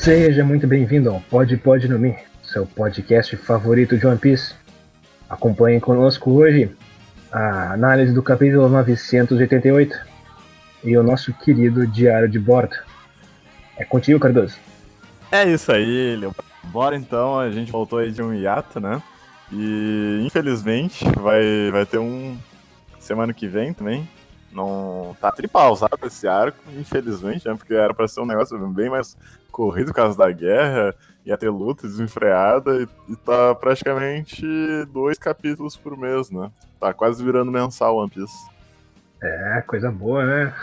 Seja muito bem-vindo ao Pod Pod no Mi, seu podcast favorito de One Piece. Acompanhe conosco hoje a análise do capítulo 988 e o nosso querido diário de bordo. É contigo, Cardoso. É isso aí, Leo. Bora então, a gente voltou aí de um hiato, né? E infelizmente vai, vai ter um semana que vem também. Não tá tripausado esse arco, infelizmente, né? Porque era pra ser um negócio bem mais corrido por causa da guerra, ia ter luta desenfreada e, e tá praticamente dois capítulos por mês, né? Tá quase virando mensal One Piece. É, coisa boa, né?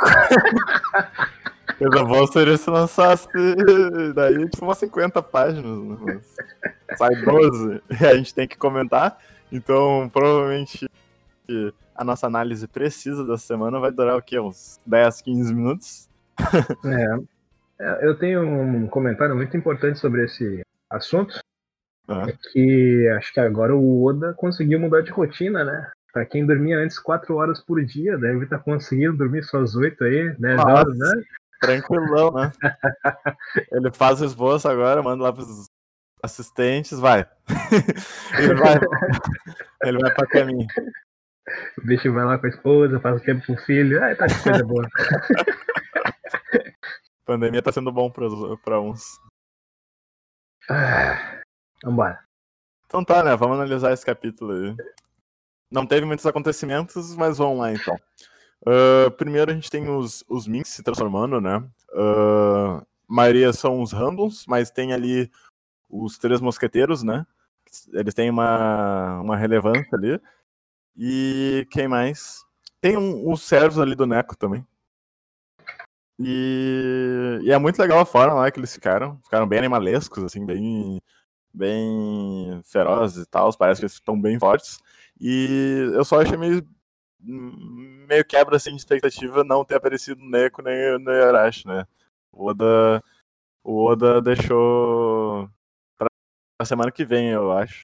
Coisa boa seria se lançasse daí tipo umas 50 páginas. Né? Sai 12 e a gente tem que comentar. Então, provavelmente a nossa análise precisa da semana vai durar o quê? Uns 10, 15 minutos? É. Eu tenho um comentário muito importante sobre esse assunto. Ah. É que acho que agora o Oda conseguiu mudar de rotina, né? Pra quem dormia antes 4 horas por dia, deve estar tá conseguindo dormir só as 8 aí, 10 horas, né? Tranquilão, né? Ele faz o esboço agora, manda lá pros assistentes, vai. ele vai. Ele vai pra caminho. O bicho vai lá com a esposa, faz o tempo com o filho. Ai, tá que coisa boa. Pandemia tá sendo bom pra, pra uns. Ah, vambora. Então tá, né? Vamos analisar esse capítulo aí. Não teve muitos acontecimentos, mas vamos lá então. Uh, primeiro a gente tem os, os Minks se transformando, né? Uh, a maioria são os randoms, mas tem ali os três mosqueteiros, né? Eles têm uma, uma relevância ali. E quem mais? Tem um, os servos ali do Neco também. E, e, é muito legal a forma lá que eles ficaram. Ficaram bem animalescos, assim, bem, bem ferozes e tal. Parece que eles estão bem fortes. E eu só achei meio meio quebra assim, de expectativa não ter aparecido Neko nem o Yarashi, né? O Oda, o Oda deixou pra semana que vem, eu acho.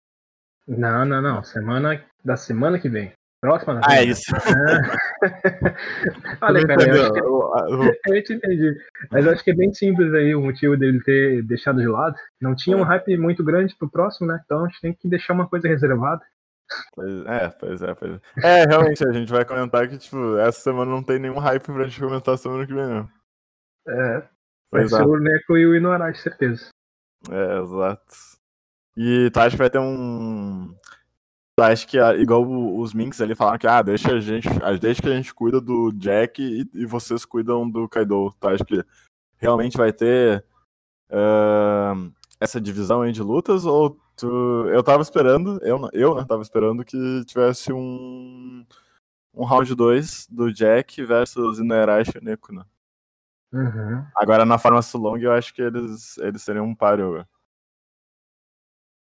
Não, não, não. Semana da semana que vem. Próxima Ah, é isso. Olha, cara, eu, acho que... eu te entendi. Mas eu acho que é bem simples aí o motivo dele ter deixado de lado. Não tinha um hype muito grande pro próximo, né? Então a gente tem que deixar uma coisa reservada. Pois, é, pois é, pois é. É, realmente, a gente vai comentar que, tipo, essa semana não tem nenhum hype pra gente comentar semana que vem, não. É. Vai ser o Neko e o Inuarashi, certeza. É, exato. E tu acha que vai ter um. Tu acha que, igual os Minks ali falaram que, ah, deixa a gente. Deixa que a gente cuida do Jack e, e vocês cuidam do Kaido. Tu acha que realmente vai ter uh, essa divisão aí de lutas? Ou Tu, eu tava esperando, eu, eu né, tava esperando que tivesse um, um round 2 do Jack versus Inuyarashi e Neko, né? Uhum. Agora na forma Sulong eu acho que eles, eles seriam um páreo.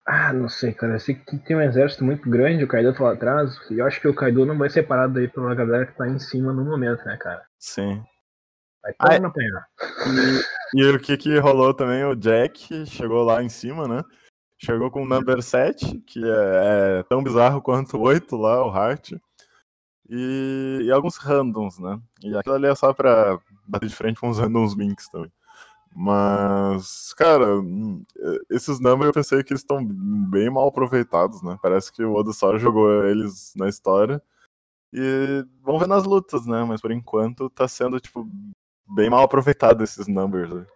Ah, não sei, cara. Eu sei que tem um exército muito grande, o Kaido tá lá atrás, e eu acho que o Kaido não vai ser parado aí pela galera que tá em cima no momento, né, cara? Sim. Vai todo ah, apanhar. E, e o que que rolou também, o Jack chegou lá em cima, né? Chegou com o number 7, que é, é tão bizarro quanto o 8 lá, o Heart. E, e, alguns randoms, né? E aquilo ali é só pra bater de frente com os randoms minks também. Mas, cara, esses numbers eu pensei que eles estão bem mal aproveitados, né? Parece que o Oda só jogou eles na história. E vamos ver nas lutas, né? Mas por enquanto tá sendo, tipo, bem mal aproveitado esses numbers. Né?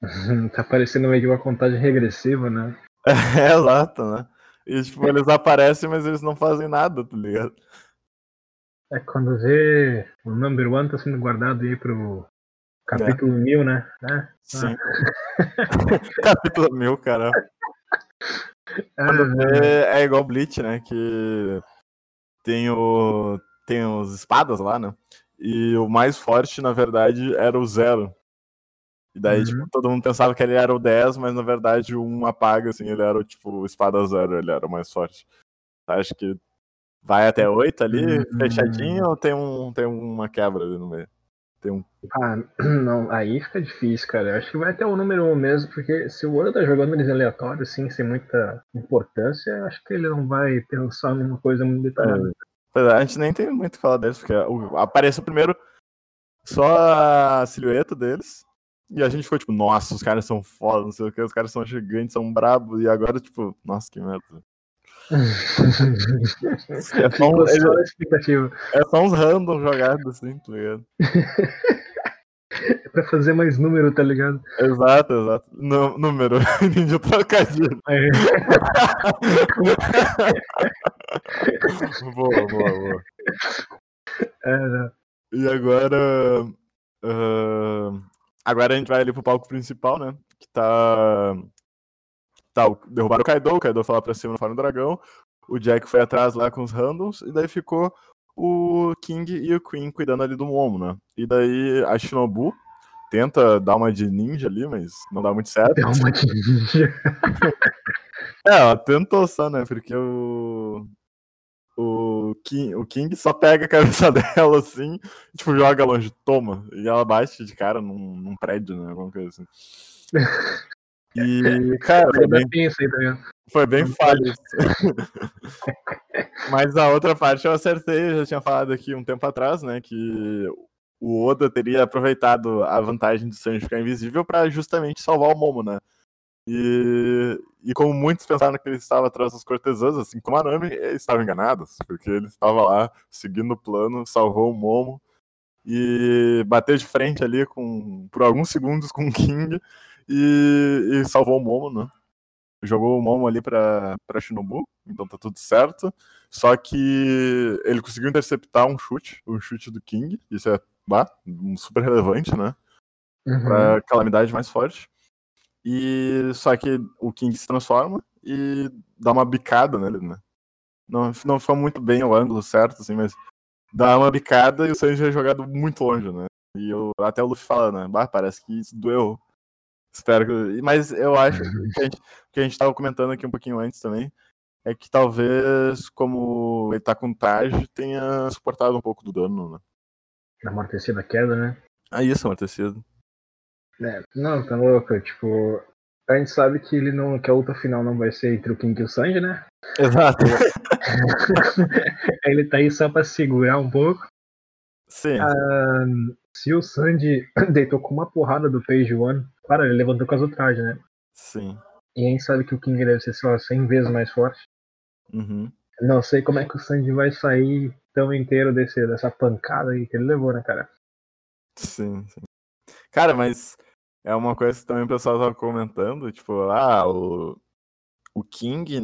tá parecendo meio que uma contagem regressiva, né? É, exato, né? E tipo, eles aparecem, mas eles não fazem nada, tá ligado? É quando vê o number one tá sendo guardado aí pro capítulo é. mil, né? É. Sim. Ah. capítulo mil, cara. Vê, é igual Bleach, né? Que tem o. Tem os espadas lá, né? E o mais forte, na verdade, era o zero. E daí, uhum. tipo, todo mundo pensava que ele era o 10, mas na verdade um apaga, assim, ele era o, tipo, espada zero, ele era o mais forte. Acho que vai até 8 ali, uhum. fechadinho, ou tem, um, tem uma quebra ali no meio? Tem um... Ah, não, aí fica difícil, cara. Eu acho que vai até o número 1 mesmo, porque se o Oda tá jogando eles aleatórios, assim, sem muita importância, acho que ele não vai pensar numa coisa muito detalhada. É, a gente nem tem muito o que falar deles, porque apareceu primeiro só a silhueta deles, E a gente ficou tipo, nossa, os caras são foda, não sei o que, os caras são gigantes, são brabos, e agora, tipo, nossa, que merda. É, só um, é, é só uns random jogados assim, tá ligado? É pra fazer mais número, tá ligado? Exato, exato. Número. Entendi o trocadilho. É. boa, boa, boa. É? E agora. Uh, agora a gente vai ali pro palco principal, né? Que tá. Tá, derrubaram o Kaido, o Kaido foi lá pra cima no Faro do Dragão. O Jack foi atrás lá com os randoms, e daí ficou o King e o Queen cuidando ali do Momo, né? E daí a Shinobu tenta dar uma de ninja ali, mas não dá muito certo. Dá uma de ninja. é, ela tentou só, né? Porque o. O King, o King só pega a cabeça dela assim, tipo, joga longe, toma. E ela bate de cara num, num prédio, né? Alguma coisa assim. E, cara, foi bem, foi bem falho. Mas a outra parte eu acertei, eu já tinha falado aqui um tempo atrás, né? Que o Oda teria aproveitado a vantagem de Sanji ficar invisível para justamente salvar o Momo, né? E, e como muitos pensaram que ele estava atrás dos cortesãs, assim como a Nami, estavam enganados, porque ele estava lá seguindo o plano, salvou o Momo e bateu de frente ali com, por alguns segundos com o King e, e salvou o Momo, né? Jogou o Momo ali pra, pra Shinobu, então tá tudo certo. Só que ele conseguiu interceptar um chute, um chute do King, isso é bah, super relevante, né? Uhum. Pra calamidade mais forte. E só que o King se transforma e dá uma bicada nele, né? Não, não foi muito bem o ângulo certo, assim, mas dá uma bicada e o Sanji é jogado muito longe, né? E eu, até o Luffy fala, né? Bah, parece que isso doeu. Espero que. Mas eu acho que a, gente, que a gente tava comentando aqui um pouquinho antes também. É que talvez, como ele tá com traje, tenha suportado um pouco do dano, né? Amortecido a queda, né? Ah, isso, amortecido. É, não, tá louco. Tipo, a gente sabe que ele não, que a luta final não vai ser entre o King e o Sanji, né? Exato. ele tá aí só pra segurar um pouco. Sim. Ah, se o Sanji deitou com uma porrada do Page One, claro, ele levantou com as outras, né? Sim. E a gente sabe que o King deve ser, sei lá, 100 vezes mais forte. Uhum. Não sei como é que o Sanji vai sair tão inteiro desse, dessa pancada aí que ele levou, né, cara? Sim, sim. Cara, mas é uma coisa que também o pessoal tava comentando, tipo, ah, o, o King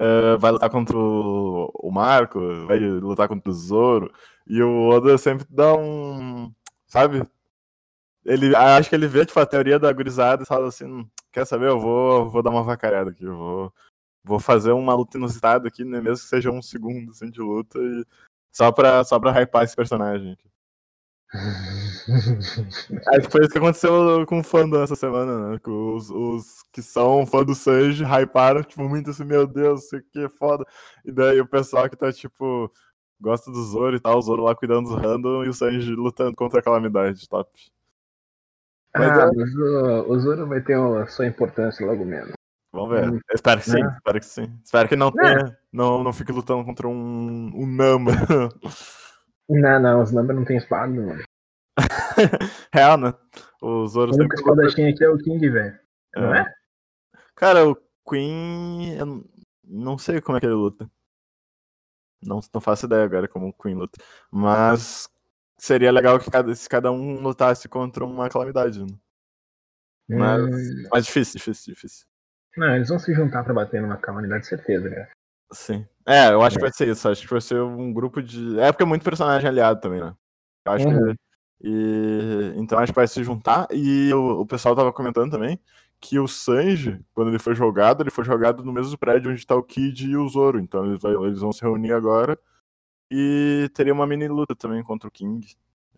uh, vai lutar contra o, o Marco, vai lutar contra o Zoro, e o Oda sempre dá um, sabe? Ele, acho que ele vê, tipo, a teoria da gurizada e fala assim, quer saber, eu vou, vou dar uma vacarada aqui, eu vou, vou fazer uma luta inusitada aqui, né, mesmo que seja um segundo assim, de luta, e só pra, só pra hypar esse personagem aqui. Que foi isso que aconteceu com o fandom essa semana, né? Os, os que são fã do Sanji hyparam, tipo, muito assim, meu Deus, isso aqui é foda. E daí o pessoal que tá, tipo, gosta do Zoro e tal, o Zoro lá cuidando dos random e o Sanji lutando contra a calamidade, top. Mas, ah, é... mas o, o Zoro vai ter a sua importância logo menos. Vamos ver. Hum. espero que sim, é. espero que sim. Espero que não tenha, não, não fique lutando contra um, um Namba. Não, não, os Namba não tem espada, mano. Real, né? O Zoro o único espadachim aqui é o King, velho. É. Não é? Cara, o Queen. Eu não sei como é que ele luta. Não, não faço ideia agora como o Queen luta. Mas seria legal que cada, se cada um lutasse contra uma calamidade. Né? Mas, hum... mas difícil, difícil, difícil. Não, eles vão se juntar pra bater numa calamidade, certeza, cara. Sim. É, eu acho é. que vai ser isso. Acho que vai ser um grupo de. É porque é muito personagem aliado também, né? Eu acho uhum. que. E... Então acho que vai se juntar. E o, o pessoal tava comentando também que o Sanji, quando ele foi jogado, ele foi jogado no mesmo prédio onde tá o Kid e o Zoro. Então eles, eles vão se reunir agora. E teria uma mini luta também contra o King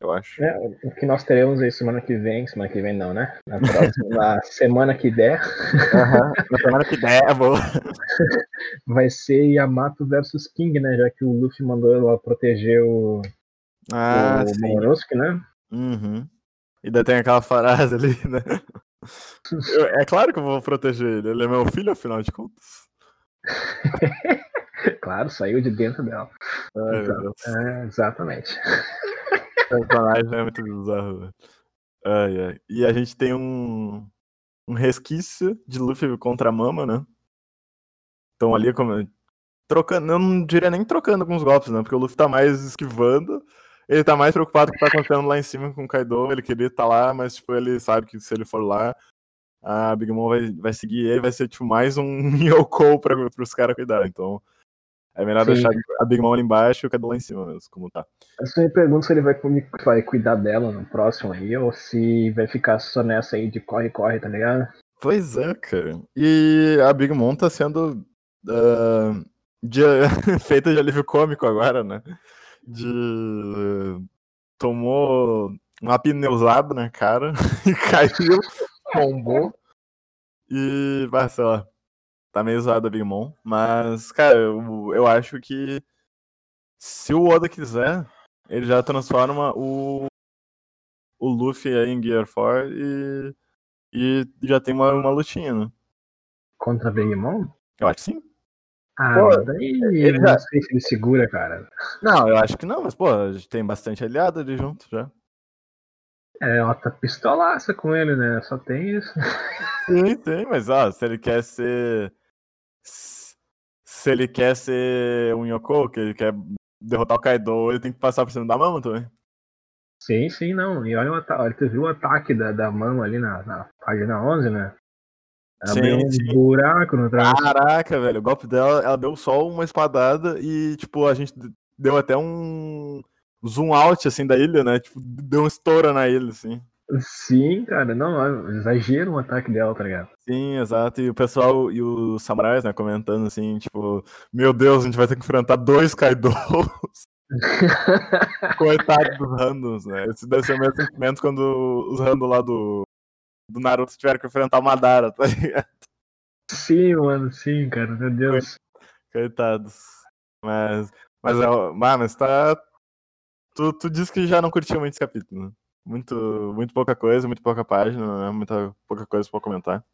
eu acho. É, o que nós teremos aí semana que vem, semana que vem não, né? Na, próxima, semana que der. Uhum, na semana que der, é boa. Vai ser Yamato versus King, né? Já que o Luffy mandou ela proteger o, ah, o Morosuke, né? Uhum. E ainda tem aquela frase ali, né? Eu, é claro que eu vou proteger ele, ele é meu filho, afinal de contas. claro, saiu de dentro dela. É, é, exatamente personagem é muito bizarro. Ai, ai. E a gente tem um, um resquício de Luffy contra a Mama, né? Então ali como trocando, eu não diria nem trocando alguns golpes, né? Porque o Luffy tá mais esquivando. Ele tá mais preocupado com o que tá acontecendo lá em cima com o Kaido. Ele queria estar tá lá, mas tipo, ele sabe que se ele for lá, a Big Mom vai, vai seguir ele, vai ser tipo mais um Yoko para os caras cuidar. Então, é melhor Sim. deixar a Big Mom ali embaixo e o Kaido lá em cima mesmo, como tá. Eu só me pergunto se ele vai, vai cuidar dela no próximo aí, ou se vai ficar só nessa aí de corre-corre, tá ligado? Pois é, cara. E a Big Mom tá sendo uh, de, feita de alívio cômico agora, né? De. tomou uma pneusada na cara e caiu tombou. E, vai, sei lá, tá meio zoado a Big Mom. Mas, cara, eu, eu acho que se o Oda quiser, ele já transforma o, o Luffy aí em Gear 4 e, e já tem uma, uma lutinha, né? Contra a Big Mom? Eu acho que sim. Ah, pô, daí ele não já... sei se ele segura, cara. Não, eu acho que não, mas, pô, a gente tem bastante aliado ali junto já. É, ela tá pistolaça com ele, né? Só tem isso. Sim, tem, mas ó, se ele quer ser. Se ele quer ser um Yoko, que ele quer derrotar o Kaido, ele tem que passar por cima da mama também. Sim, sim, não. E olha o ataque. Você viu o ataque da, da mama ali na, na página 11, né? Ela sim, um sim. buraco no traço. Caraca, velho. O golpe dela, ela deu só uma espadada e, tipo, a gente deu até um zoom out, assim, da ilha, né? Tipo, deu um estouro na ilha, assim. Sim, cara, não, exagero o ataque dela, tá ligado? Sim, exato. E o pessoal e os samurais, né, comentando assim, tipo, meu Deus, a gente vai ter que enfrentar dois Kaidos. Coitado dos randoms, né? Esse deve ser o mesmo sentimento quando os randoms lá do, do Naruto tiveram que enfrentar o Madara, tá ligado? Sim, mano, sim, cara, meu Deus. Coitados. Mas, mas, mas tá, tu, tu disse que já não curtiu muito esse capítulo, né? Muito, muito pouca coisa, muito pouca página, né? Muita pouca coisa pra comentar.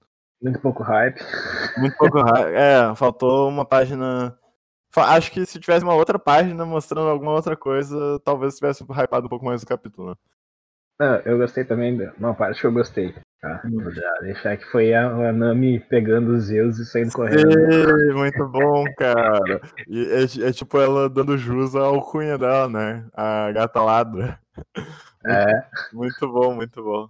Muito pouco hype. Muito pouco hype. É, faltou uma página. Acho que se tivesse uma outra página mostrando alguma outra coisa, talvez tivesse hypado um pouco mais o capítulo, né? Não, eu gostei também, uma parte que eu gostei. Tá? Hum. deixar que foi a, a, Nami pegando os Zeus e saindo correndo. Sim, muito bom, cara. E é, é, tipo ela dando jus ao cunha dela, né? A gata ladra. É. Muito bom, muito bom.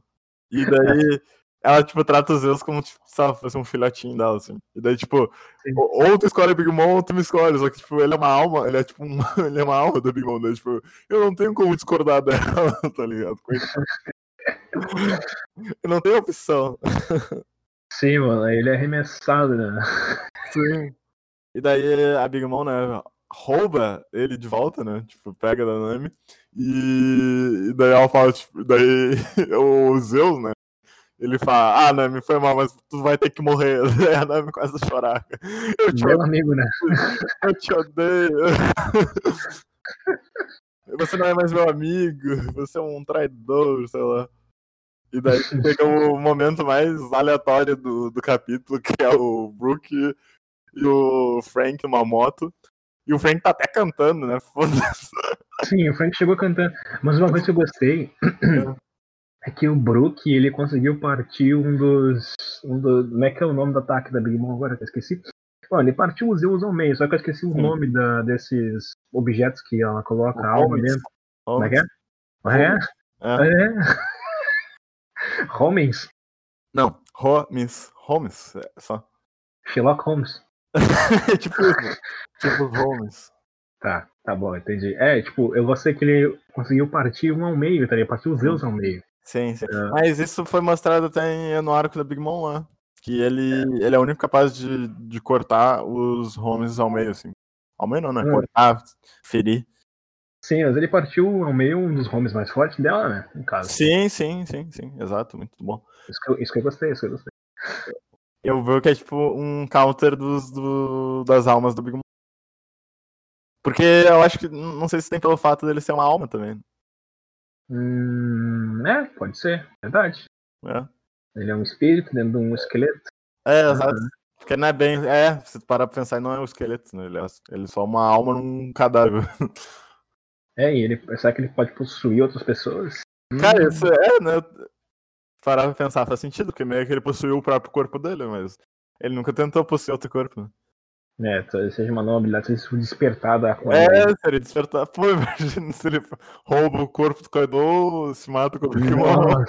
E daí ela, tipo, trata os Zeus como tipo, se ela fosse um filhotinho dela, assim. E daí, tipo, Sim. ou tu escolhe Big Mom ou tu me escolhe. Só que, tipo, ele é uma alma, ele é tipo uma, ele é uma alma do Big Mom. Daí, tipo, eu não tenho como discordar dela, tá ligado? Coitado. não tem opção. Sim, mano, ele é arremessado, né? Sim. E daí a Big Mom, né, rouba ele de volta, né? Tipo, pega da Nami. E, e daí ela fala, tipo, daí o Zeus, né? Ele fala, ah, Nami, foi mal, mas tu vai ter que morrer. Daí a Nami começa a chorar. Eu te Meu odeio. amigo, né? Eu te odeio. Você não é mais meu amigo, você é um traidor, sei lá. E daí chega o momento mais aleatório do, do capítulo, que é o Brook e o Frank numa moto. E o Frank tá até cantando, né? Sim, o Frank chegou cantando. Mas uma coisa que eu gostei é que o Brook, ele conseguiu partir um dos. Um do, como é que é o nome do ataque da Big Mom agora? Que eu esqueci. Bom, ele partiu os Zeus ao meio, só que eu esqueci o nome da, desses objetos que ela coloca a alma dentro. Como é que é? É? É. é. Holmes? Não, Holmes. Holmes, é só. Sherlock Holmes. tipo Tipo Holmes. Tá, tá bom, entendi. É, tipo, eu gostei que ele conseguiu partir um ao meio, tá ligado? Partiu os Zeus ao meio. Sim, sim. É. Mas isso foi mostrado até no arco da Big Mom lá. Que ele, é. ele é o único capaz de, de cortar os Holmes ao meio, assim. Ao meio não, né? É. Cortar, ferir. Sim, mas ele partiu ao meio um dos homes mais fortes dela, né? No caso. Sim, sim, sim, sim. Exato, muito bom. Isso que eu, isso que eu gostei, isso que eu gostei. Eu vejo que é tipo um counter dos, do, das almas do Big Mom. Porque eu acho que. Não sei se tem pelo fato dele ser uma alma também. Hum, é, pode ser, verdade. É. Ele é um espírito dentro de um esqueleto. É, exato. Uhum. Porque não é bem. É, se tu parar pra pensar, não é um esqueleto, né? Ele é, ele é só uma alma num cadáver. É, e ele será que ele pode possuir outras pessoas? Cara, isso é, né? Parar pra pensar, faz sentido, porque meio que ele possuiu o próprio corpo dele, mas ele nunca tentou possuir outro corpo. Né? É, seja uma nova habilidade, se despertada. É, se ele despertar. Pô, imagina se ele rouba o corpo do Kaido, se mata com o Mom.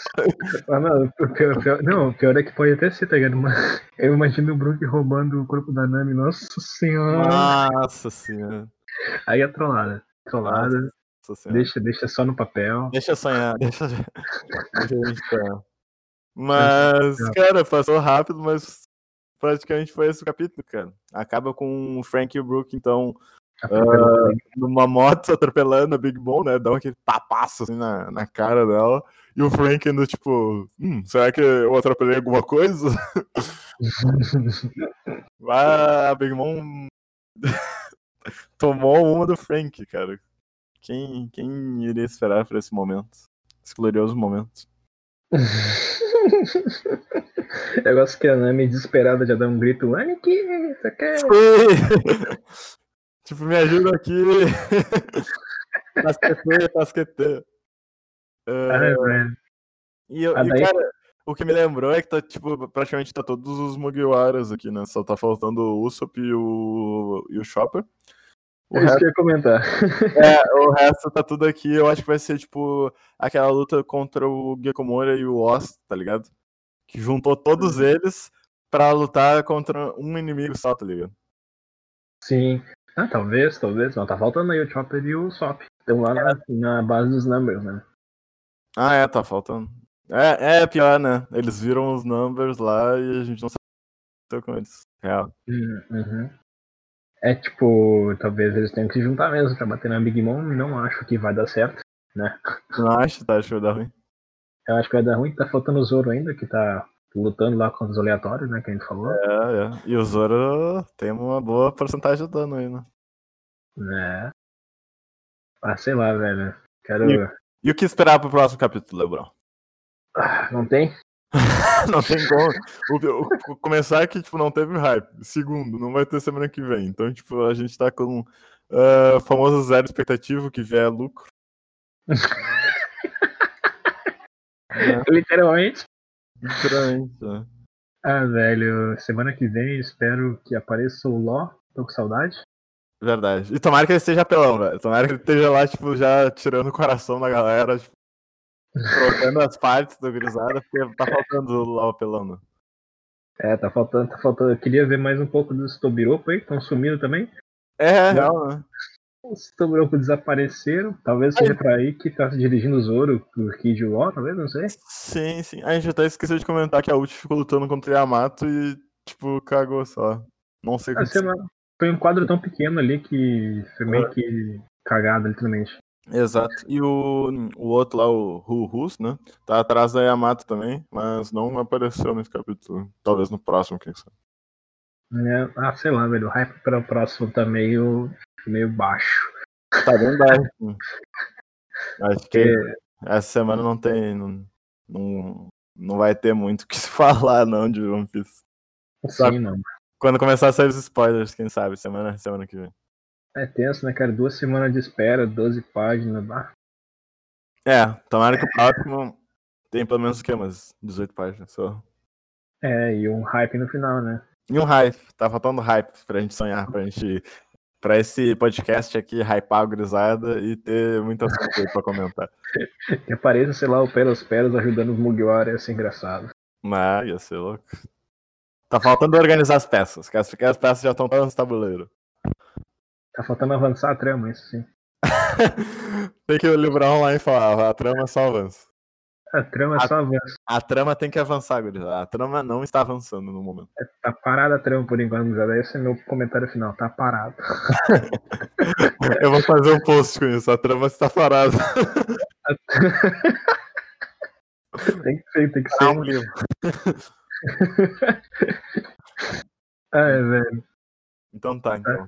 Ah, não, o pior, pior, não, o pior é que pode até ser, tá ligado? Mas eu imagino o Brook roubando o corpo da Nami, nossa senhora. Nossa senhora. Aí é trollada. Trollada. Deixa, deixa só no papel. Deixa sonhar, deixa, deixa a gente sonhar. Mas, cara, passou rápido, mas praticamente foi esse o capítulo, cara. Acaba com o Frank e o Brook, então, uh, numa moto atropelando a Big Mom, né? Dá aquele tapaço assim na, na cara dela. E o Frank ainda, tipo, hum, será que eu atropelei alguma coisa? a Big Mom tomou uma do Frank, cara. Quem, quem iria esperar por esse momento? Esse glorioso momento. Eu gosto que a Nami desesperada já dá um grito, Aniki, você quer? tipo, me ajuda aqui. tasquete, tasquete. Uh, e, eu, e cara, o que me lembrou é que tá, tipo, praticamente tá todos os Mugiwaras aqui, né? Só tá faltando o Usopp e o, e o Chopper. O é resto... isso que eu ia comentar. É, o resto tá tudo aqui. Eu acho que vai ser, tipo, aquela luta contra o Gekomura e o Oz, tá ligado? Que juntou todos uhum. eles pra lutar contra um inimigo só, tá ligado? Sim. Ah, talvez, talvez. Não, tá faltando aí o Chopper e o Sop. Estão lá na, na, base dos numbers, né? Ah, é, tá faltando. É, é pior, né? Eles viram os numbers lá e a gente não sabe com eles. Real. Uhum. É tipo, talvez eles tenham que se juntar mesmo pra bater na Big Mom. Não acho que vai dar certo, né? Não acho, tá? Acho que vai dar ruim. Eu acho que vai dar ruim. Tá faltando o Zoro ainda, que tá lutando lá contra os aleatórios, né? Que a gente falou. É, é. E o Zoro tem uma boa porcentagem de dano aí, né? É. Ah, sei lá, velho. Quero. E, e o que esperar pro próximo capítulo, Lebron? Ah, não tem? não tem como. O, o, começar que, tipo, não teve hype. Segundo, não vai ter semana que vem. Então, tipo, a gente tá com uh, famoso zero expectativa, que vier lucro. é. Literalmente. Literalmente, é. Ah, velho, semana que vem espero que apareça o Ló. Tô com saudade. Verdade. E tomara que ele esteja apelão, velho. Tomara que ele esteja lá, tipo, já tirando o coração da galera. Tipo, Trocando as partes do Grisada, porque tá faltando lá o apelando. É, tá faltando, tá faltando. Eu queria ver mais um pouco dos Tobiropo aí, que estão sumindo também. É, real, né? Os Tobiropo desapareceram. Talvez seja pra aí que tá dirigindo o Zoro pro Kid Law, talvez, não sei. Sim, sim. A gente até esqueceu de comentar que a Ult ficou lutando contra o Yamato e, tipo, cagou só. Não sei como. Ah, foi um quadro tão pequeno ali que foi meio é. que cagado, literalmente. Exato. E o, o outro lá, o Rus, né? Tá atrás da Yamato também, mas não apareceu nesse capítulo. Talvez no próximo, quem sabe. É, ah, sei lá, velho. O hype para o próximo tá meio, meio baixo. Tá bem baixo. Acho que essa semana não tem. Não, não, não vai ter muito o que se falar, não, de One Piece. Sim, não. Quando começar a sair os spoilers, quem sabe, semana, semana que vem. É tenso, né, cara? Duas semanas de espera, 12 páginas. Bah. É, tomara que o próximo tem pelo menos o quê? Umas 18 páginas só. É, e um hype no final, né? E um hype. Tá faltando hype pra gente sonhar, pra gente. Pra esse podcast aqui hypar o grisada e ter muitas coisas pra comentar. que apareça, sei lá, o Pelos Pelos ajudando os Mugiwara, ia ser engraçado. Ah, ia ser louco. Tá faltando organizar as peças, que as, que as peças já estão todas no tabuleiro. Tá faltando avançar a trama, isso sim. tem que livrar online e falar, a trama só avança. A trama a, só avança. A trama tem que avançar, gurizada. A trama não está avançando no momento. É, tá parada a trama por enquanto, gurizada. Esse é meu comentário final. Tá parado. Eu vou fazer um post com isso. A trama está parada. tem que ser, tem que ser. um livro. é, velho. Então tá, então.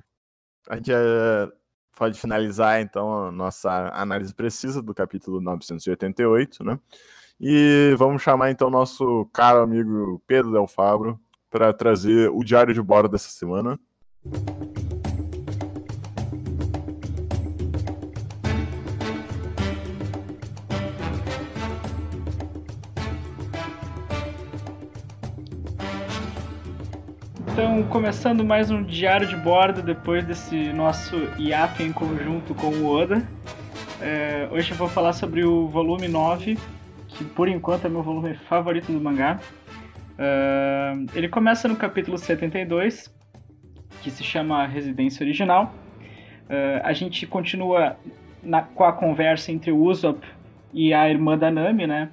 A gente é, pode finalizar, então, a nossa análise precisa do capítulo 988, né? E vamos chamar, então, nosso caro amigo Pedro Del Fabro para trazer o diário de bordo dessa semana. Então começando mais um diário de bordo depois desse nosso hiato em conjunto com o Oda. É, hoje eu vou falar sobre o volume 9, que por enquanto é meu volume favorito do mangá. É, ele começa no capítulo 72, que se chama Residência Original. É, a gente continua na, com a conversa entre o Usopp e a irmã da Nami, né?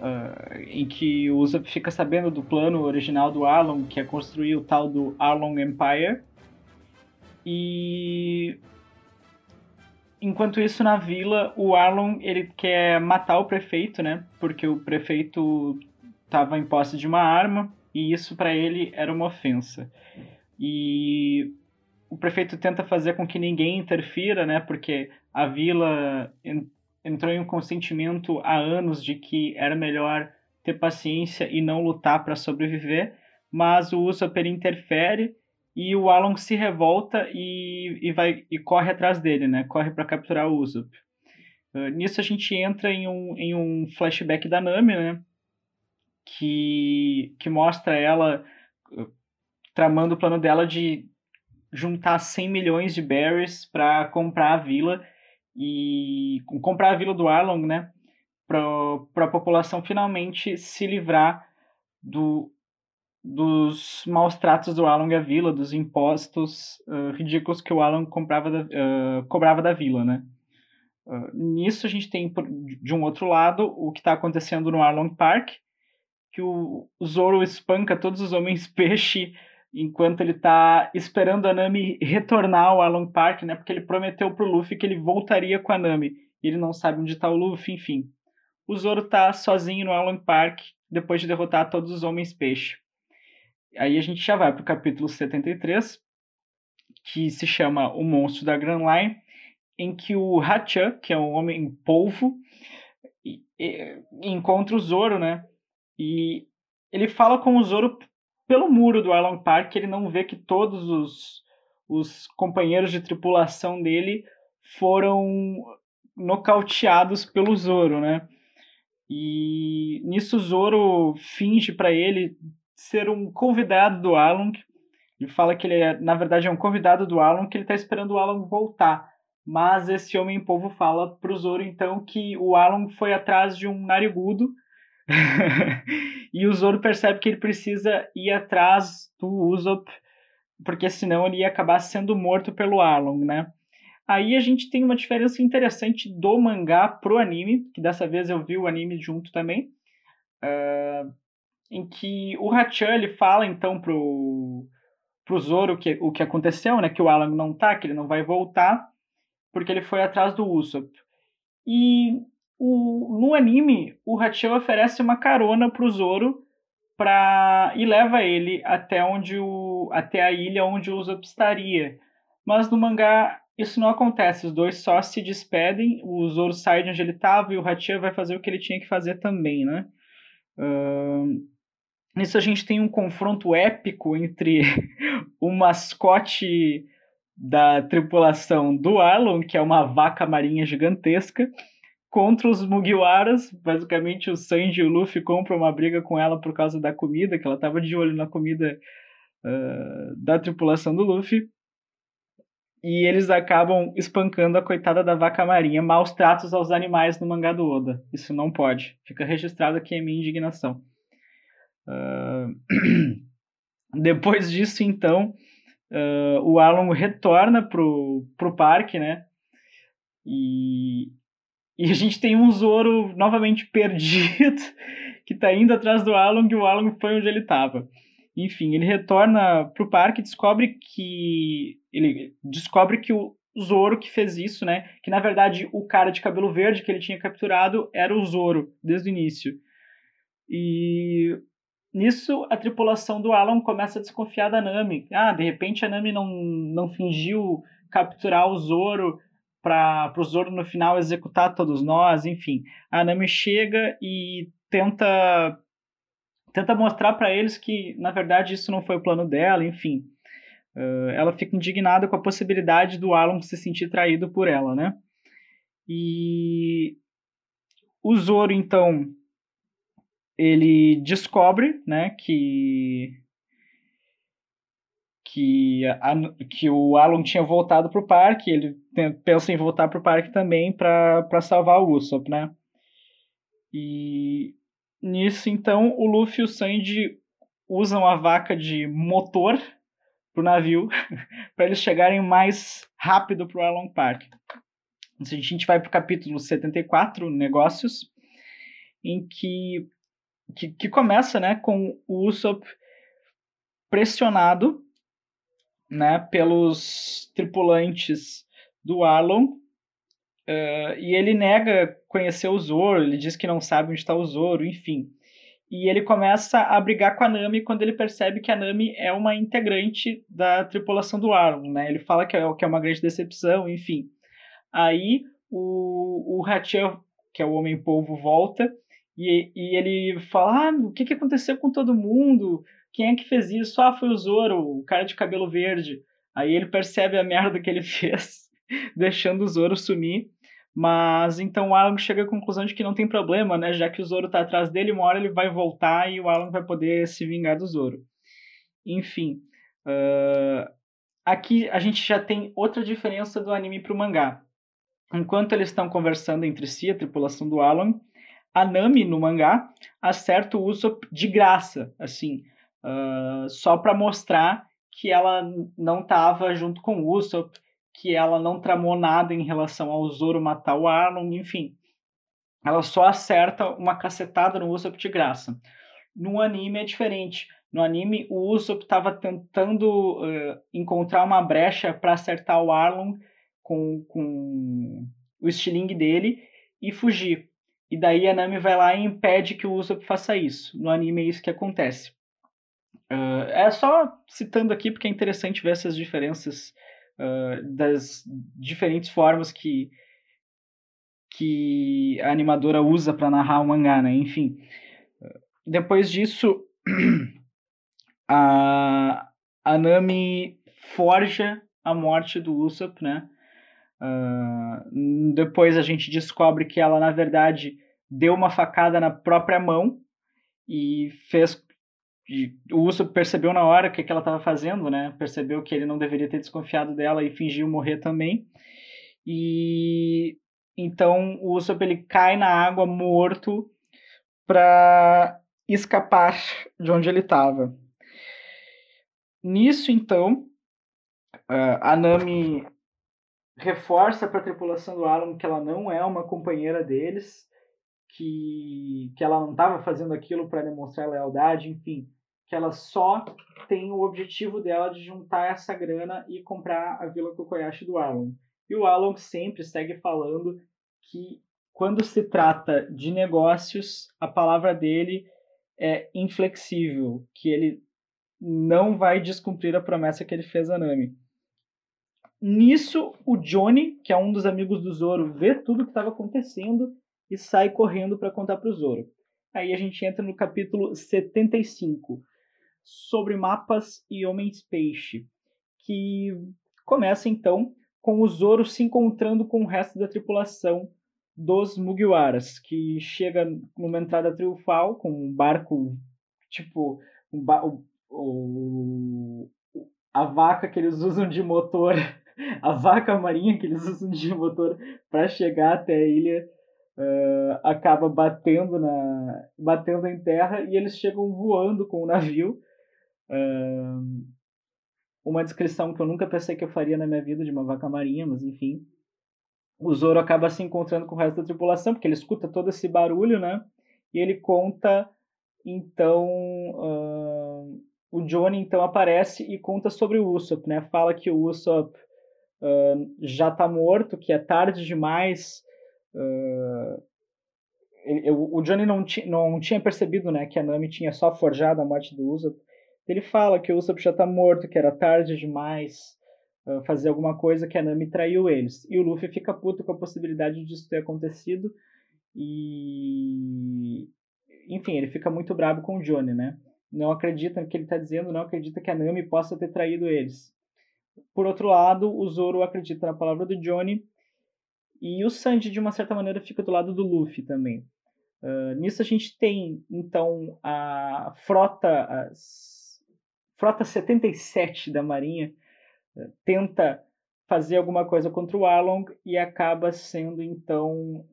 Uh, em que o Usopp fica sabendo do plano original do Arlong, que é construir o tal do Arlong Empire. E enquanto isso na vila, o Arlong ele quer matar o prefeito, né? Porque o prefeito estava em posse de uma arma e isso para ele era uma ofensa. E o prefeito tenta fazer com que ninguém interfira, né? Porque a vila entrou em um consentimento há anos de que era melhor ter paciência e não lutar para sobreviver, mas o Usopp interfere e o Alon se revolta e, e vai e corre atrás dele, né? Corre para capturar o Usopp. Uh, nisso a gente entra em um, em um flashback da Nami, né? Que, que mostra ela uh, tramando o plano dela de juntar 100 milhões de berries para comprar a vila e comprar a vila do Arlong, né? Para a população finalmente se livrar do, dos maus tratos do Arlong à vila, dos impostos uh, ridículos que o Arlong comprava da, uh, cobrava da vila, né? Uh, nisso a gente tem, de um outro lado, o que está acontecendo no Arlong Park, que o, o Zoro espanca todos os homens peixe enquanto ele tá esperando a Nami retornar ao Arlong Park, né? Porque ele prometeu pro Luffy que ele voltaria com a Nami. E ele não sabe onde tá o Luffy, enfim. O Zoro tá sozinho no Arlong Park depois de derrotar todos os homens peixe. Aí a gente já vai pro capítulo 73, que se chama O Monstro da Grand Line, em que o Hachan, que é um homem polvo, encontra o Zoro, né? E ele fala com o Zoro pelo muro do Arlong Park, ele não vê que todos os, os companheiros de tripulação dele foram nocauteados pelo Zoro, né? E nisso o Zoro finge para ele ser um convidado do Arlong. Ele fala que ele é, na verdade é um convidado do Arlong, que ele está esperando o Arlong voltar. Mas esse homem povo fala pro Zoro então que o Arlong foi atrás de um narigudo e o Zoro percebe que ele precisa ir atrás do Usopp, porque senão ele ia acabar sendo morto pelo Arlong, né? Aí a gente tem uma diferença interessante do mangá pro anime, que dessa vez eu vi o anime junto também, uh, em que o Hachan ele fala então pro, pro Zoro que, o que aconteceu, né? Que o Arlong não tá, que ele não vai voltar, porque ele foi atrás do Usopp. E no anime, o Hachio oferece uma carona pro Zoro pra, e leva ele até onde o até a ilha onde o Usopp estaria. Mas no mangá isso não acontece, os dois só se despedem, o Zoro sai de onde ele estava e o Hachio vai fazer o que ele tinha que fazer também, né? Uh, nisso a gente tem um confronto épico entre o mascote da tripulação do Arlon, que é uma vaca marinha gigantesca, contra os Mugiwaras. Basicamente, o Sanji e o Luffy compram uma briga com ela por causa da comida, que ela estava de olho na comida uh, da tripulação do Luffy. E eles acabam espancando a coitada da vaca marinha. Maus tratos aos animais no mangá do Oda. Isso não pode. Fica registrado aqui a minha indignação. Uh... Depois disso, então, uh, o Alon retorna pro, pro parque, né? E e a gente tem um Zoro novamente perdido, que tá indo atrás do Along e o Along foi onde ele estava. Enfim, ele retorna pro parque e descobre que. Ele descobre que o Zoro que fez isso, né? Que na verdade o cara de cabelo verde que ele tinha capturado era o Zoro desde o início. E nisso a tripulação do Alan começa a desconfiar da Nami. Ah, de repente a Nami não, não fingiu capturar o Zoro para o Zoro no final executar todos nós, enfim. A Nami chega e tenta tenta mostrar para eles que na verdade isso não foi o plano dela, enfim. Uh, ela fica indignada com a possibilidade do Arlong se sentir traído por ela, né? E o Zoro então ele descobre, né, que que, a, que o Alan tinha voltado pro parque, ele tem, pensa em voltar pro parque também para salvar o Usopp, né? E nisso, então, o Luffy e o Sandy usam a vaca de motor pro navio para eles chegarem mais rápido pro Along Park. A gente vai pro capítulo 74, Negócios, em que, que, que começa né, com o Usopp pressionado né, pelos tripulantes do Arlon uh, e ele nega conhecer o Zoro, ele diz que não sabe onde está o Zoro, enfim. E ele começa a brigar com a Nami quando ele percebe que a Nami é uma integrante da tripulação do Arlon, né? Ele fala que é, que é uma grande decepção, enfim. Aí o, o Hachan, que é o Homem-Polvo, volta e, e ele fala: ah, o que, que aconteceu com todo mundo? Quem é que fez isso? Ah, foi o Zoro, o cara de cabelo verde. Aí ele percebe a merda que ele fez, deixando o Zoro sumir. Mas então o Alan chega à conclusão de que não tem problema, né? Já que o Zoro tá atrás dele, uma hora ele vai voltar e o Alan vai poder se vingar do Zoro. Enfim. Uh, aqui a gente já tem outra diferença do anime pro mangá. Enquanto eles estão conversando entre si, a tripulação do Alan, a Nami no mangá acerta o Usopp de graça, assim, uh, só para mostrar que ela não estava junto com o Usopp, que ela não tramou nada em relação ao Zoro matar o Arlong, enfim. Ela só acerta uma cacetada no Usopp de graça. No anime é diferente. No anime, o Usopp estava tentando uh, encontrar uma brecha para acertar o Arlong com, com o estilingue dele e fugir. E daí a Nami vai lá e impede que o Usopp faça isso. No anime é isso que acontece. Uh, é só citando aqui porque é interessante ver essas diferenças uh, das diferentes formas que, que a animadora usa para narrar o mangá, né? Enfim, depois disso, a, a Nami forja a morte do Usopp, né? Uh, depois a gente descobre que ela, na verdade, deu uma facada na própria mão e fez. O Usopp percebeu na hora o que, que ela estava fazendo, né? Percebeu que ele não deveria ter desconfiado dela e fingiu morrer também. E então o Usopp ele cai na água morto para escapar de onde ele estava. Nisso, então, a Nami reforça para a tripulação do Alan que ela não é uma companheira deles, que, que ela não estava fazendo aquilo para demonstrar lealdade, enfim, que ela só tem o objetivo dela de juntar essa grana e comprar a Vila Kokoyashi do Alan. E o Alan sempre segue falando que quando se trata de negócios, a palavra dele é inflexível, que ele não vai descumprir a promessa que ele fez a Nami. Nisso, o Johnny, que é um dos amigos do Zoro, vê tudo o que estava acontecendo e sai correndo para contar para o Zoro. Aí a gente entra no capítulo 75, sobre mapas e homens peixe, que começa então com o Zoro se encontrando com o resto da tripulação dos Mugiwaras, que chega numa entrada triunfal com um barco tipo um ba o, o, a vaca que eles usam de motor a vaca marinha que eles usam de motor para chegar até a ilha uh, acaba batendo na batendo em terra e eles chegam voando com o navio uma descrição que eu nunca pensei que eu faria na minha vida de uma vaca marinha mas enfim o Zoro acaba se encontrando com o resto da tripulação porque ele escuta todo esse barulho né e ele conta então uh, o Johnny então aparece e conta sobre o Usopp, né? Fala que o Usopp uh, já está morto, que é tarde demais. Uh, ele, o Johnny não, ti, não tinha percebido né, que a Nami tinha só forjado a morte do Usopp. Ele fala que o Usopp já está morto, que era tarde demais uh, fazer alguma coisa, que a Nami traiu eles. E o Luffy fica puto com a possibilidade disso ter acontecido. E. Enfim, ele fica muito bravo com o Johnny, né? Não acredita no que ele está dizendo, não acredita que a Nami possa ter traído eles. Por outro lado, o Zoro acredita na palavra do Johnny e o Sanji, de uma certa maneira, fica do lado do Luffy também. Uh, nisso a gente tem, então, a frota frota 77 da Marinha uh, tenta fazer alguma coisa contra o Arlong e acaba sendo então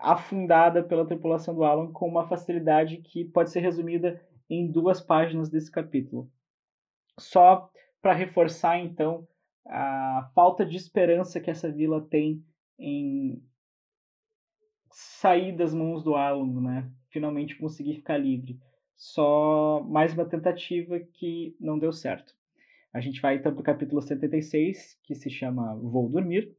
afundada pela tripulação do Arlong com uma facilidade que pode ser resumida em duas páginas desse capítulo. Só para reforçar então a falta de esperança que essa vila tem em sair das mãos do Arlong, né? Finalmente conseguir ficar livre. Só mais uma tentativa que não deu certo. A gente vai então para o capítulo 76, que se chama Vou Dormir.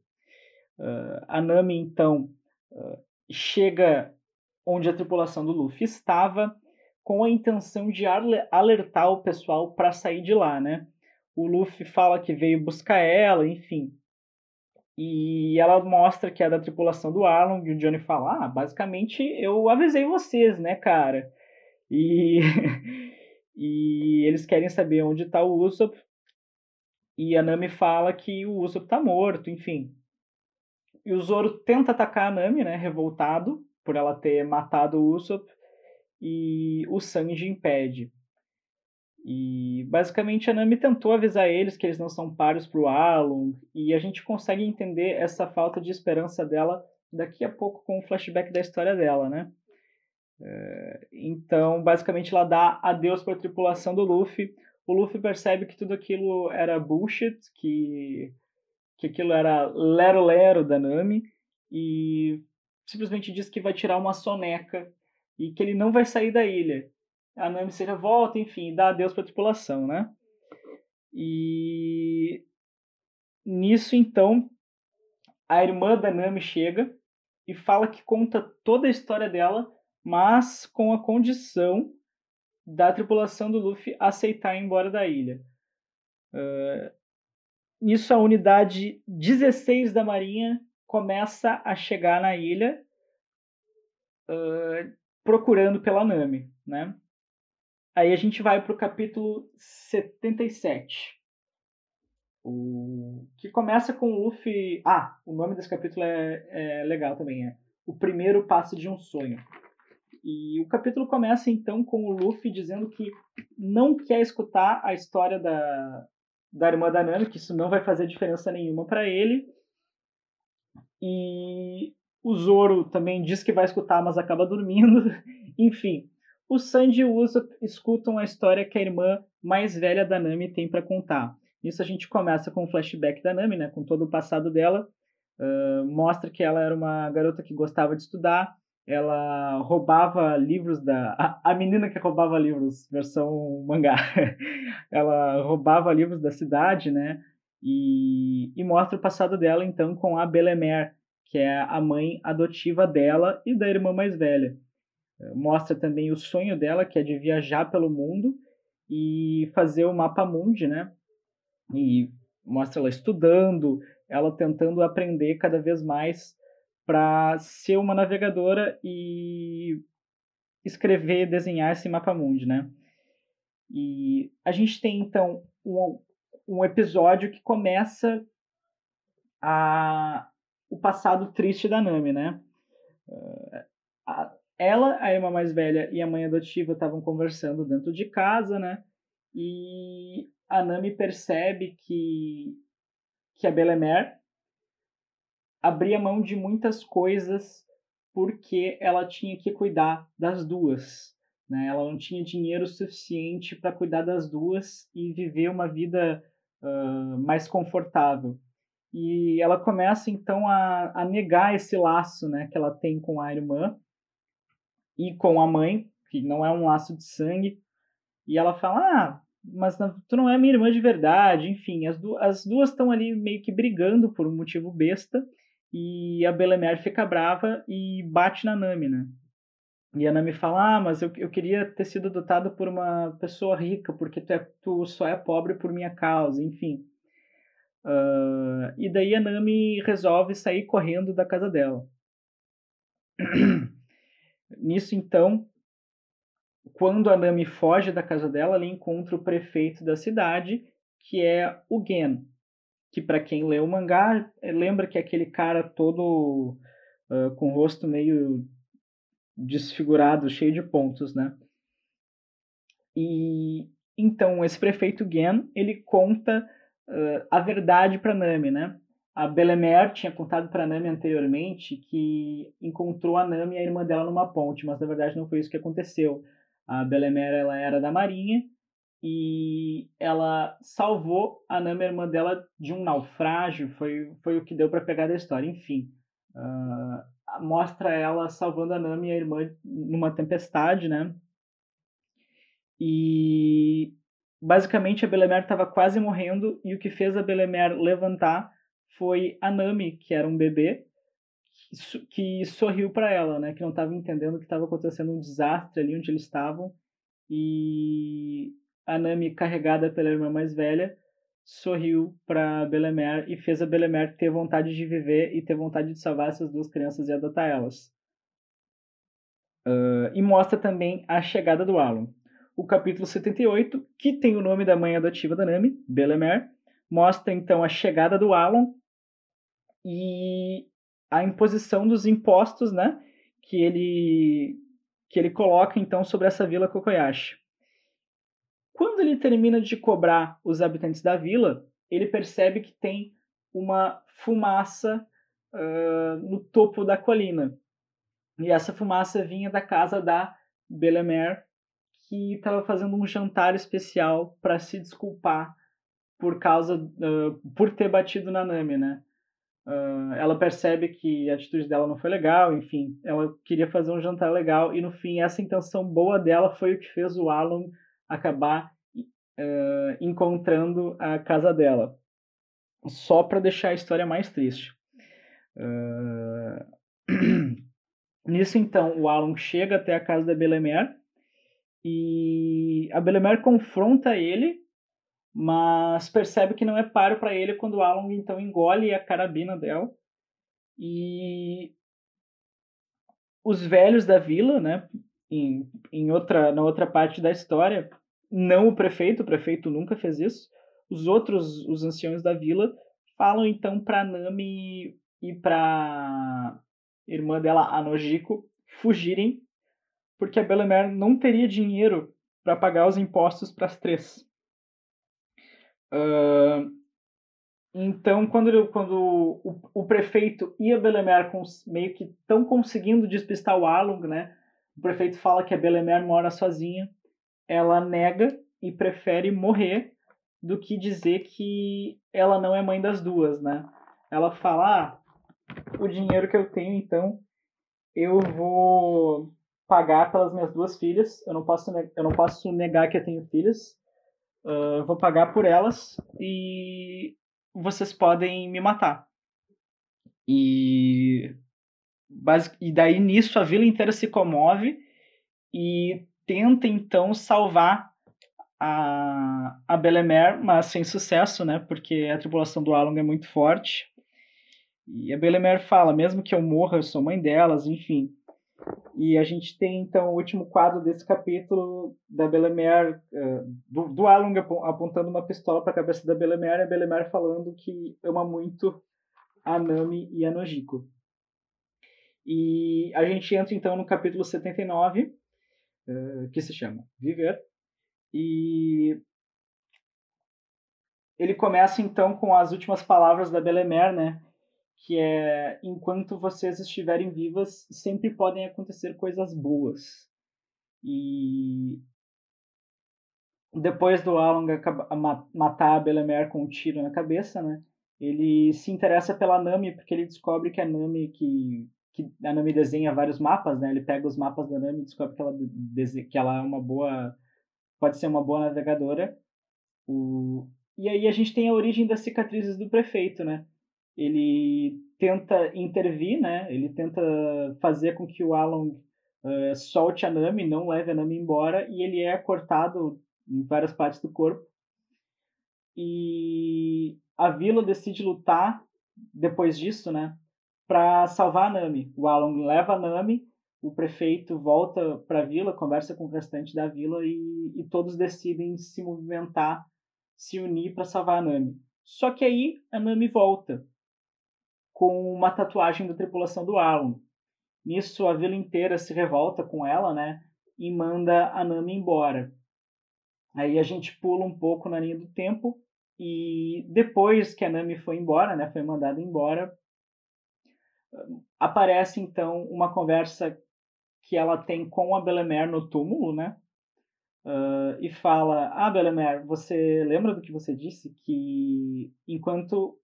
Uh, a Nami, então, uh, chega onde a tripulação do Luffy estava com a intenção de alertar o pessoal para sair de lá, né? O Luffy fala que veio buscar ela, enfim. E ela mostra que é da tripulação do Arlong, e o Johnny fala: Ah, basicamente eu avisei vocês, né, cara? E, e eles querem saber onde está o Usopp. E a Nami fala que o Usopp está morto, enfim. E o Zoro tenta atacar a Nami, né, revoltado por ela ter matado o Usopp. E o Sanji impede. E basicamente a Nami tentou avisar eles que eles não são pares para o Alon, e a gente consegue entender essa falta de esperança dela daqui a pouco com o flashback da história dela, né? Então, basicamente, ela dá adeus para a tripulação do Luffy. O Luffy percebe que tudo aquilo era bullshit, que, que aquilo era lero-lero da Nami, e simplesmente diz que vai tirar uma soneca e que ele não vai sair da ilha a Nami se revolta, enfim, dá adeus para a tripulação, né? E nisso, então, a irmã da Nami chega e fala que conta toda a história dela, mas com a condição da tripulação do Luffy aceitar ir embora da ilha. Uh, nisso, a unidade 16 da Marinha começa a chegar na ilha uh, procurando pela Nami, né? Aí a gente vai para o capítulo 77. O... Que começa com o Luffy. Ah, o nome desse capítulo é, é legal também. É O Primeiro Passo de um Sonho. E o capítulo começa então com o Luffy dizendo que não quer escutar a história da, da irmã da Nami, que isso não vai fazer diferença nenhuma para ele. E o Zoro também diz que vai escutar, mas acaba dormindo. Enfim, o Sanji e o Usopp escutam a história que a irmã mais velha da Nami tem para contar. Isso a gente começa com o flashback da Nami, né, com todo o passado dela. Uh, mostra que ela era uma garota que gostava de estudar. Ela roubava livros da. A, a menina que roubava livros, versão mangá. ela roubava livros da cidade, né? E, e mostra o passado dela, então, com a Belemer, que é a mãe adotiva dela e da irmã mais velha. Mostra também o sonho dela, que é de viajar pelo mundo e fazer o mapa mundi, né? E mostra ela estudando, ela tentando aprender cada vez mais para ser uma navegadora e escrever, desenhar esse mapa mundi, né? E a gente tem então um, um episódio que começa a, o passado triste da Nami, né? Uh, a, ela, a irmã mais velha e a mãe adotiva estavam conversando dentro de casa, né? E a Nami percebe que, que a Belemer abria mão de muitas coisas porque ela tinha que cuidar das duas. Né? Ela não tinha dinheiro suficiente para cuidar das duas e viver uma vida uh, mais confortável. E ela começa então a, a negar esse laço né, que ela tem com a irmã e com a mãe, que não é um laço de sangue, e ela fala: Ah, mas tu não é minha irmã de verdade. Enfim, as, du as duas estão ali meio que brigando por um motivo besta, e a Belemer fica brava e bate na Nami, né? E a Nami fala: Ah, mas eu, eu queria ter sido adotado por uma pessoa rica, porque tu, é, tu só é pobre por minha causa, enfim. Uh, e daí a Nami resolve sair correndo da casa dela. Nisso, então, quando a Nami foge da casa dela, ela encontra o prefeito da cidade, que é o Gen, que para quem lê o mangá, eh, lembra que é aquele cara todo uh, com o rosto meio desfigurado, cheio de pontos, né? E então esse prefeito Gen ele conta uh, a verdade para Nami, né? A Belemer tinha contado para Nami anteriormente que encontrou a Nami e a irmã dela numa ponte, mas na verdade não foi isso que aconteceu. A Belemer ela era da marinha e ela salvou a Nami, a irmã dela, de um naufrágio. Foi, foi o que deu para pegar da história. Enfim, uh, mostra ela salvando a Nami e a irmã numa tempestade, né? E basicamente a Belemer estava quase morrendo e o que fez a Belemer levantar foi a Nami, que era um bebê, que sorriu para ela, né? Que não estava entendendo que estava acontecendo um desastre ali onde eles estavam. E a Nami, carregada pela irmã mais velha, sorriu para Belemer e fez a Belemer ter vontade de viver e ter vontade de salvar essas duas crianças e adotar elas. Uh, e mostra também a chegada do Alon. O capítulo 78, que tem o nome da mãe adotiva da Nami, Belemer, mostra então a chegada do Alon e a imposição dos impostos, né, que ele que ele coloca então sobre essa vila Kokoyashi. Quando ele termina de cobrar os habitantes da vila, ele percebe que tem uma fumaça uh, no topo da colina. E essa fumaça vinha da casa da Belemer, que estava fazendo um jantar especial para se desculpar por causa uh, por ter batido na Nami, né? Uh, ela percebe que a atitude dela não foi legal, enfim, ela queria fazer um jantar legal e no fim essa intenção boa dela foi o que fez o Alan acabar uh, encontrando a casa dela, só para deixar a história mais triste. Uh... Nisso então o Alan chega até a casa da Belemer e a Belemer confronta ele mas percebe que não é páreo para ele quando o Alan então engole a carabina dela e os velhos da vila, né, em, em outra na outra parte da história, não o prefeito, o prefeito nunca fez isso. Os outros, os anciões da vila, falam então para Nami e para irmã dela, Anojiko, fugirem, porque a Belemer não teria dinheiro para pagar os impostos para as três. Uh, então, quando, quando o, o, prefeito e a Belemer meio que estão conseguindo despistar o Alung, né? O prefeito fala que a Belemer mora sozinha. Ela nega e prefere morrer do que dizer que ela não é mãe das duas, né? Ela fala, ah, o dinheiro que eu tenho, então, eu vou pagar pelas minhas duas filhas. Eu não posso, eu não posso negar que eu tenho filhas. Uh, vou pagar por elas e vocês podem me matar. E, e daí nisso a vila inteira se comove e tenta então salvar a, a Belemer, mas sem sucesso, né? Porque a tripulação do Along é muito forte. E a Belemer fala, mesmo que eu morra, eu sou mãe delas, enfim. E a gente tem então o último quadro desse capítulo da Belemer, uh, do, do Alung apontando uma pistola para a cabeça da Belemer e a Belemer falando que ama muito a Nami e a Nojiko. E a gente entra então no capítulo 79, uh, que se chama Viver. E ele começa então com as últimas palavras da Belemer, né? que é enquanto vocês estiverem vivas, sempre podem acontecer coisas boas. E depois do Alan matar a Belemer com um tiro na cabeça, né? Ele se interessa pela Nami porque ele descobre que a Nami que, que a Nami desenha vários mapas, né? Ele pega os mapas da Nami e descobre que ela que ela é uma boa pode ser uma boa navegadora. O, e aí a gente tem a origem das cicatrizes do prefeito, né? ele tenta intervir, né? Ele tenta fazer com que o Alan uh, solte a Nami, não leve a Nami embora, e ele é cortado em várias partes do corpo. E a vila decide lutar depois disso, né? Para salvar a Nami. O Alan leva a Nami, o prefeito volta para a vila, conversa com o restante da vila e, e todos decidem se movimentar, se unir para salvar a Nami. Só que aí a Nami volta com uma tatuagem da tripulação do Alan. Nisso, a vila inteira se revolta com ela, né? E manda a Nami embora. Aí a gente pula um pouco na linha do tempo e depois que a Nami foi embora, né, foi mandada embora, aparece então uma conversa que ela tem com a Belemer no túmulo, né? Uh, e fala: Ah, Belemer, você lembra do que você disse? Que enquanto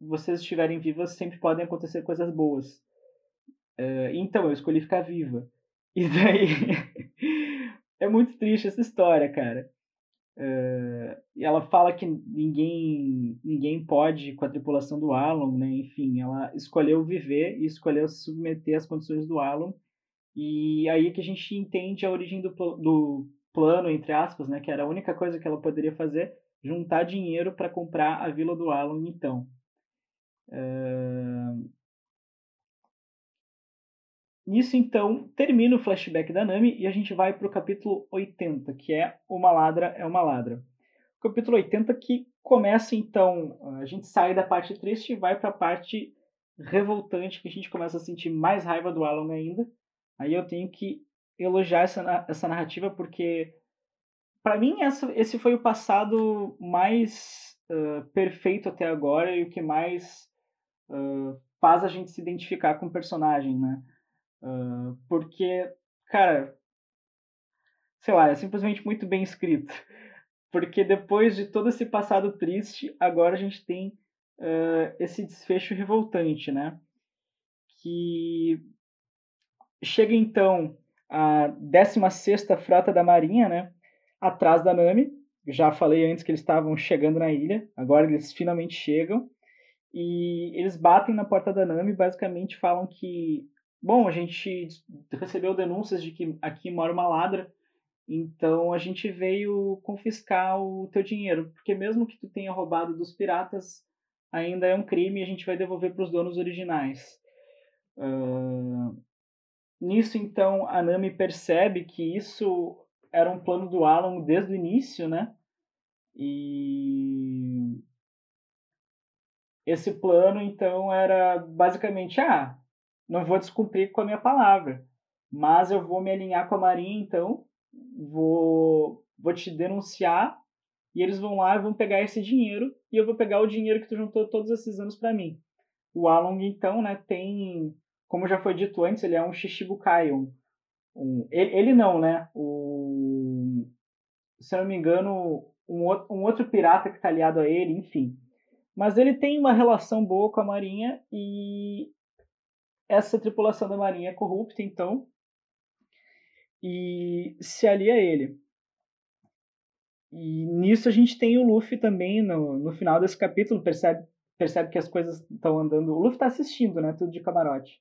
vocês estiverem vivas, sempre podem acontecer coisas boas. Uh, então, eu escolhi ficar viva. E daí. é muito triste essa história, cara. Uh, e ela fala que ninguém ninguém pode com a tripulação do Alon, né? Enfim, ela escolheu viver e escolheu se submeter às condições do Alon. E aí que a gente entende a origem do, do plano, entre aspas, né? Que era a única coisa que ela poderia fazer, juntar dinheiro para comprar a Vila do Alon, então. Uh, Nisso, então, termina o flashback da Nami e a gente vai para o capítulo 80, que é Uma Ladra é uma Ladra. O capítulo 80 que começa, então, a gente sai da parte triste e vai para a parte revoltante, que a gente começa a sentir mais raiva do Alan ainda. Aí eu tenho que elogiar essa, essa narrativa, porque, para mim, essa, esse foi o passado mais uh, perfeito até agora e o que mais uh, faz a gente se identificar com o personagem, né? Uh, porque, cara, sei lá, é simplesmente muito bem escrito. Porque depois de todo esse passado triste, agora a gente tem uh, esse desfecho revoltante, né? Que chega então a 16 Frota da Marinha, né? Atrás da Nami. Já falei antes que eles estavam chegando na ilha, agora eles finalmente chegam. E eles batem na porta da Nami basicamente falam que Bom, a gente recebeu denúncias de que aqui mora uma ladra, então a gente veio confiscar o teu dinheiro, porque mesmo que tu tenha roubado dos piratas, ainda é um crime e a gente vai devolver para os donos originais. Uh... Nisso, então, a Nami percebe que isso era um plano do Alan desde o início, né? E esse plano, então, era basicamente, ah, não vou descumprir com a minha palavra, mas eu vou me alinhar com a Marinha, então vou, vou te denunciar e eles vão lá e vão pegar esse dinheiro e eu vou pegar o dinheiro que tu juntou todos esses anos para mim. O Along, então, né, tem, como já foi dito antes, ele é um Shishibukai, um, um ele, ele, não, né, o, se eu não me engano, um, um outro pirata que está aliado a ele, enfim. Mas ele tem uma relação boa com a Marinha e essa tripulação da marinha é corrupta, então, e se alia a ele. E nisso a gente tem o Luffy também, no, no final desse capítulo, percebe, percebe que as coisas estão andando. O Luffy está assistindo, né? Tudo de camarote.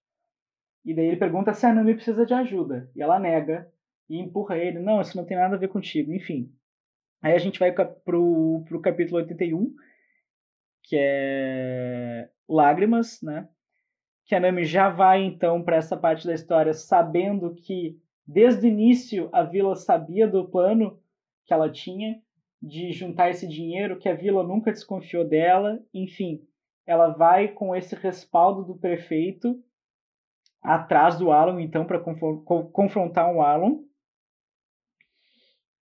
E daí ele pergunta se a Nami precisa de ajuda. E ela nega e empurra ele. Não, isso não tem nada a ver contigo. Enfim. Aí a gente vai pro, pro capítulo 81, que é Lágrimas, né? Que a Nami já vai então para essa parte da história sabendo que desde o início a Vila sabia do plano que ela tinha de juntar esse dinheiro, que a Vila nunca desconfiou dela, enfim, ela vai com esse respaldo do prefeito atrás do Alan então para confrontar o Alan.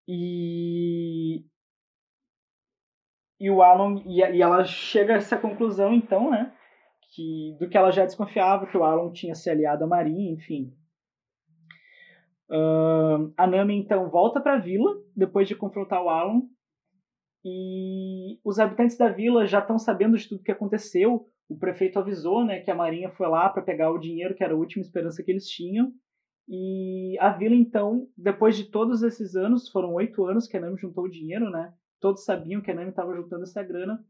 E e o Alan e ela chega a essa conclusão então, né? Que do que ela já desconfiava, que o Alan tinha se aliado à Marinha, enfim. Uh, a Nami então volta para a vila depois de confrontar o Alan e os habitantes da vila já estão sabendo de tudo que aconteceu. O prefeito avisou, né, que a Marinha foi lá para pegar o dinheiro, que era a última esperança que eles tinham. E a vila então, depois de todos esses anos, foram oito anos que a Nami juntou o dinheiro, né? Todos sabiam que a Nami estava juntando essa grana.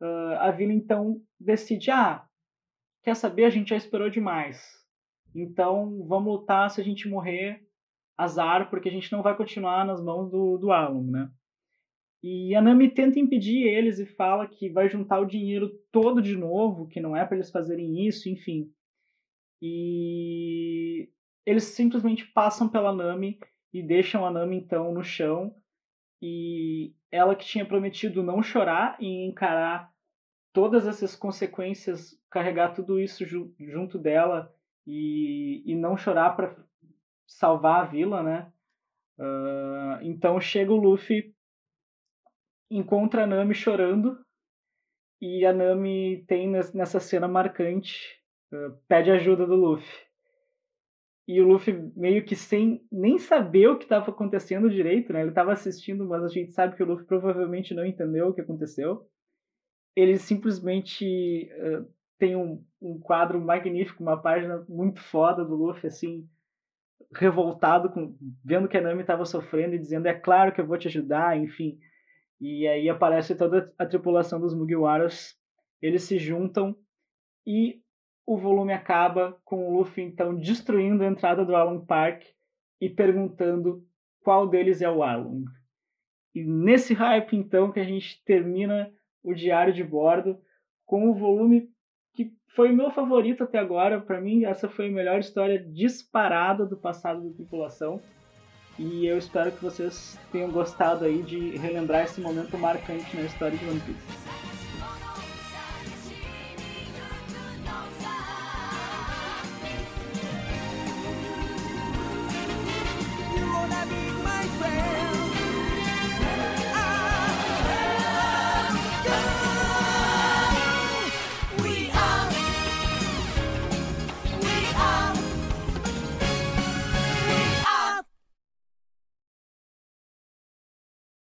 Uh, a vila então decide: ah, quer saber? A gente já esperou demais. Então vamos lutar. Se a gente morrer, azar, porque a gente não vai continuar nas mãos do, do Alan, né? E a Nami tenta impedir eles e fala que vai juntar o dinheiro todo de novo, que não é para eles fazerem isso, enfim. E eles simplesmente passam pela Nami e deixam a Nami então no chão. E ela que tinha prometido não chorar e encarar todas essas consequências, carregar tudo isso ju junto dela e, e não chorar para salvar a vila, né? Uh, então chega o Luffy, encontra a Nami chorando, e a Nami tem nessa cena marcante, uh, pede ajuda do Luffy. E o Luffy meio que sem nem saber o que estava acontecendo direito, né? Ele estava assistindo, mas a gente sabe que o Luffy provavelmente não entendeu o que aconteceu. Ele simplesmente uh, tem um, um quadro magnífico, uma página muito foda do Luffy, assim, revoltado, com, vendo que a Nami estava sofrendo e dizendo: É claro que eu vou te ajudar, enfim. E aí aparece toda a tripulação dos Mugiwaras, eles se juntam e o volume acaba com o Luffy então destruindo a entrada do Arlong Park e perguntando qual deles é o Arlong. E nesse hype então que a gente termina o diário de bordo com o volume que foi o meu favorito até agora. Para mim, essa foi a melhor história disparada do passado da tripulação. E eu espero que vocês tenham gostado aí de relembrar esse momento marcante na história de One Piece.